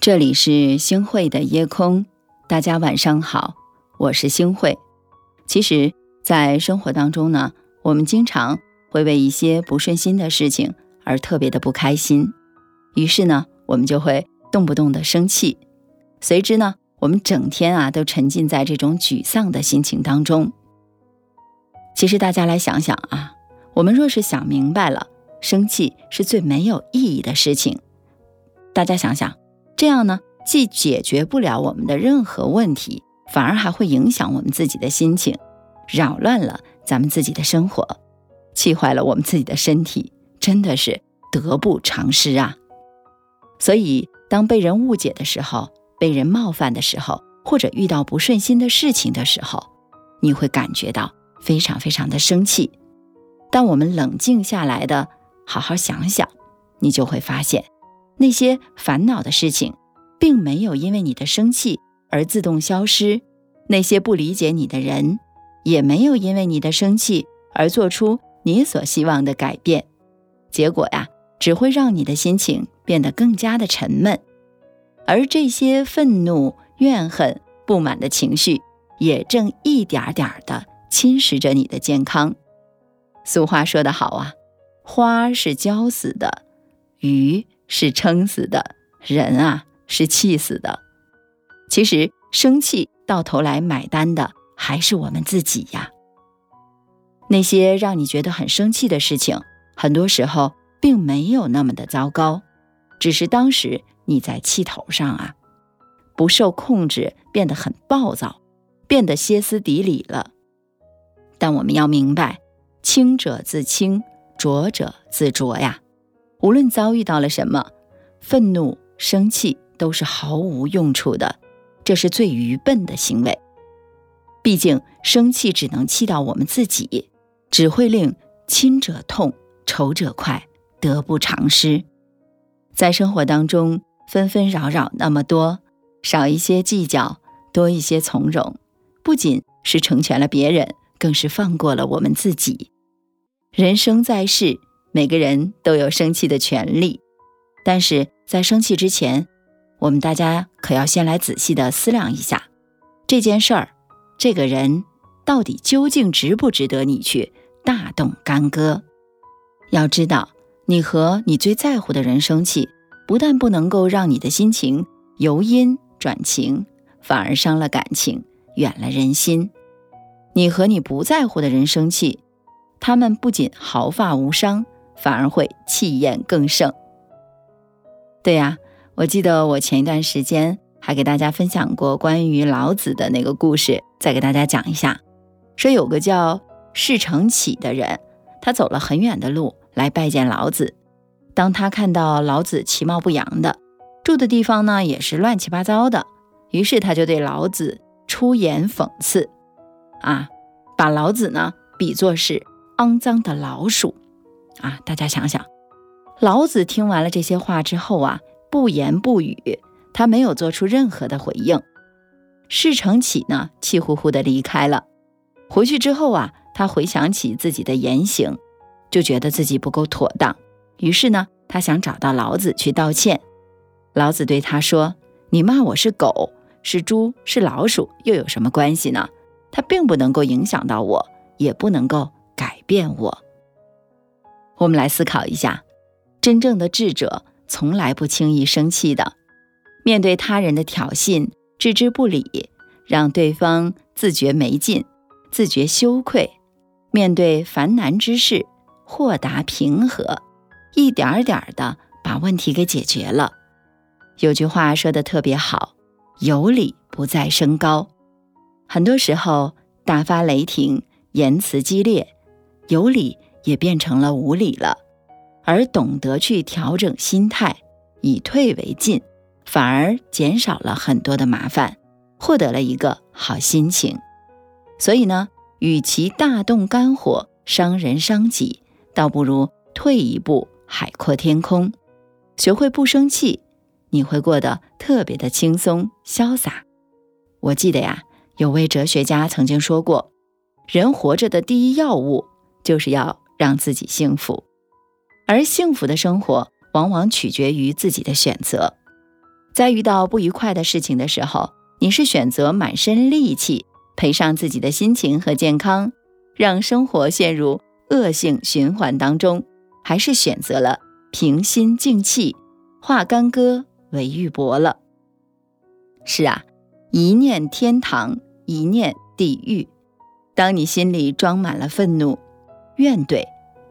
这里是星慧的夜空，大家晚上好，我是星慧。其实，在生活当中呢，我们经常会为一些不顺心的事情而特别的不开心，于是呢，我们就会动不动的生气，随之呢，我们整天啊都沉浸在这种沮丧的心情当中。其实大家来想想啊，我们若是想明白了，生气是最没有意义的事情。大家想想，这样呢，既解决不了我们的任何问题，反而还会影响我们自己的心情，扰乱了咱们自己的生活，气坏了我们自己的身体，真的是得不偿失啊！所以，当被人误解的时候，被人冒犯的时候，或者遇到不顺心的事情的时候，你会感觉到非常非常的生气。当我们冷静下来的，好好想想，你就会发现。那些烦恼的事情，并没有因为你的生气而自动消失；那些不理解你的人，也没有因为你的生气而做出你所希望的改变。结果呀，只会让你的心情变得更加的沉闷。而这些愤怒、怨恨、不满的情绪，也正一点点的侵蚀着你的健康。俗话说得好啊，花是浇死的，鱼。是撑死的人啊，是气死的。其实生气到头来买单的还是我们自己呀。那些让你觉得很生气的事情，很多时候并没有那么的糟糕，只是当时你在气头上啊，不受控制，变得很暴躁，变得歇斯底里了。但我们要明白，清者自清，浊者自浊呀。无论遭遇到了什么，愤怒、生气都是毫无用处的，这是最愚笨的行为。毕竟，生气只能气到我们自己，只会令亲者痛、仇者快，得不偿失。在生活当中，纷纷扰扰那么多，少一些计较，多一些从容，不仅是成全了别人，更是放过了我们自己。人生在世。每个人都有生气的权利，但是在生气之前，我们大家可要先来仔细的思量一下，这件事儿，这个人到底究竟值不值得你去大动干戈？要知道，你和你最在乎的人生气，不但不能够让你的心情由阴转晴，反而伤了感情，远了人心。你和你不在乎的人生气，他们不仅毫发无伤。反而会气焰更盛。对呀，我记得我前一段时间还给大家分享过关于老子的那个故事，再给大家讲一下。说有个叫释成启的人，他走了很远的路来拜见老子。当他看到老子其貌不扬的，住的地方呢也是乱七八糟的，于是他就对老子出言讽刺，啊，把老子呢比作是肮脏的老鼠。啊，大家想想，老子听完了这些话之后啊，不言不语，他没有做出任何的回应。事成启呢，气呼呼的离开了。回去之后啊，他回想起自己的言行，就觉得自己不够妥当，于是呢，他想找到老子去道歉。老子对他说：“你骂我是狗，是猪，是老鼠，又有什么关系呢？它并不能够影响到我，也不能够改变我。”我们来思考一下，真正的智者从来不轻易生气的。面对他人的挑衅，置之不理，让对方自觉没劲、自觉羞愧；面对烦难之事，豁达平和，一点点儿的把问题给解决了。有句话说的特别好：“有理不再升高。”很多时候，大发雷霆、言辞激烈，有理。也变成了无理了，而懂得去调整心态，以退为进，反而减少了很多的麻烦，获得了一个好心情。所以呢，与其大动肝火伤人伤己，倒不如退一步海阔天空。学会不生气，你会过得特别的轻松潇洒。我记得呀，有位哲学家曾经说过，人活着的第一要务就是要。让自己幸福，而幸福的生活往往取决于自己的选择。在遇到不愉快的事情的时候，你是选择满身戾气赔上自己的心情和健康，让生活陷入恶性循环当中，还是选择了平心静气，化干戈为玉帛了？是啊，一念天堂，一念地狱。当你心里装满了愤怒、怨怼，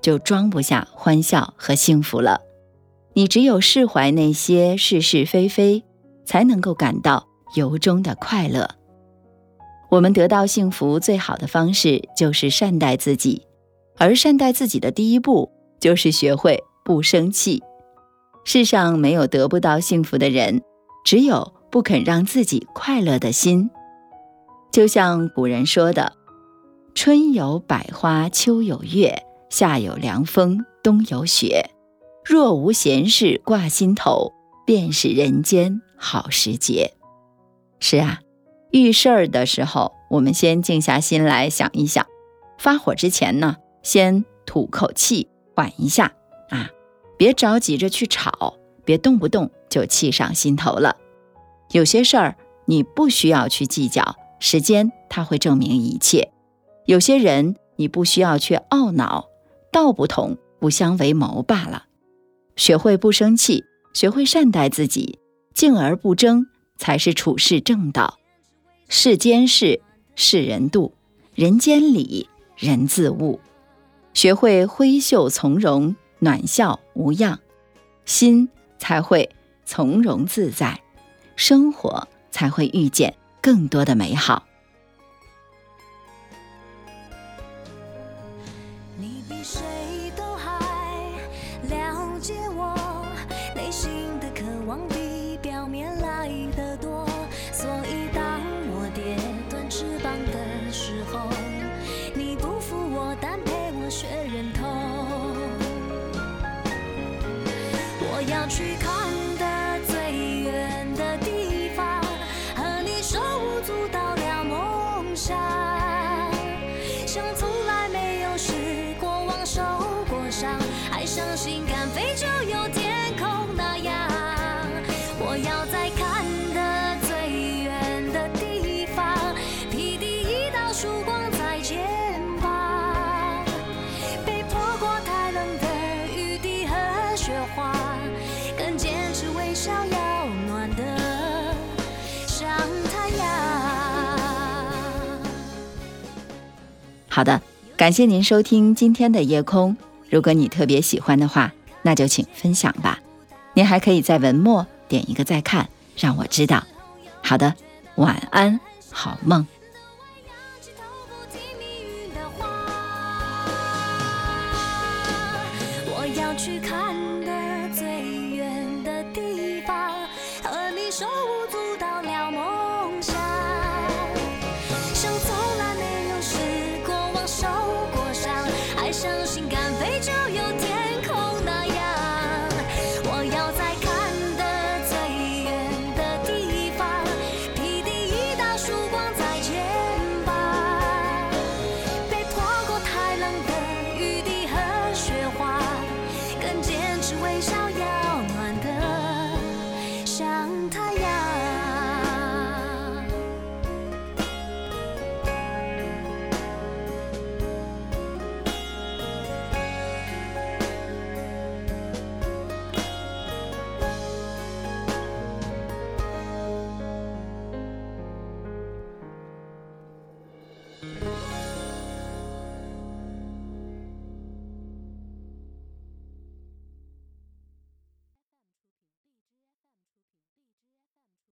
就装不下欢笑和幸福了。你只有释怀那些是是非非，才能够感到由衷的快乐。我们得到幸福最好的方式就是善待自己，而善待自己的第一步就是学会不生气。世上没有得不到幸福的人，只有不肯让自己快乐的心。就像古人说的。春有百花，秋有月，夏有凉风，冬有雪。若无闲事挂心头，便是人间好时节。是啊，遇事儿的时候，我们先静下心来想一想。发火之前呢，先吐口气，缓一下啊，别着急着去吵，别动不动就气上心头了。有些事儿你不需要去计较，时间它会证明一切。有些人你不需要去懊恼，道不同不相为谋罢了。学会不生气，学会善待自己，静而不争，才是处世正道。世间事，世人度；人间理，人自悟。学会挥袖从容，暖笑无恙，心才会从容自在，生活才会遇见更多的美好。去看好的，感谢您收听今天的夜空。如果你特别喜欢的话，那就请分享吧。您还可以在文末点一个再看，让我知道。好的，晚安，好梦。我要去看相信敢飞就有天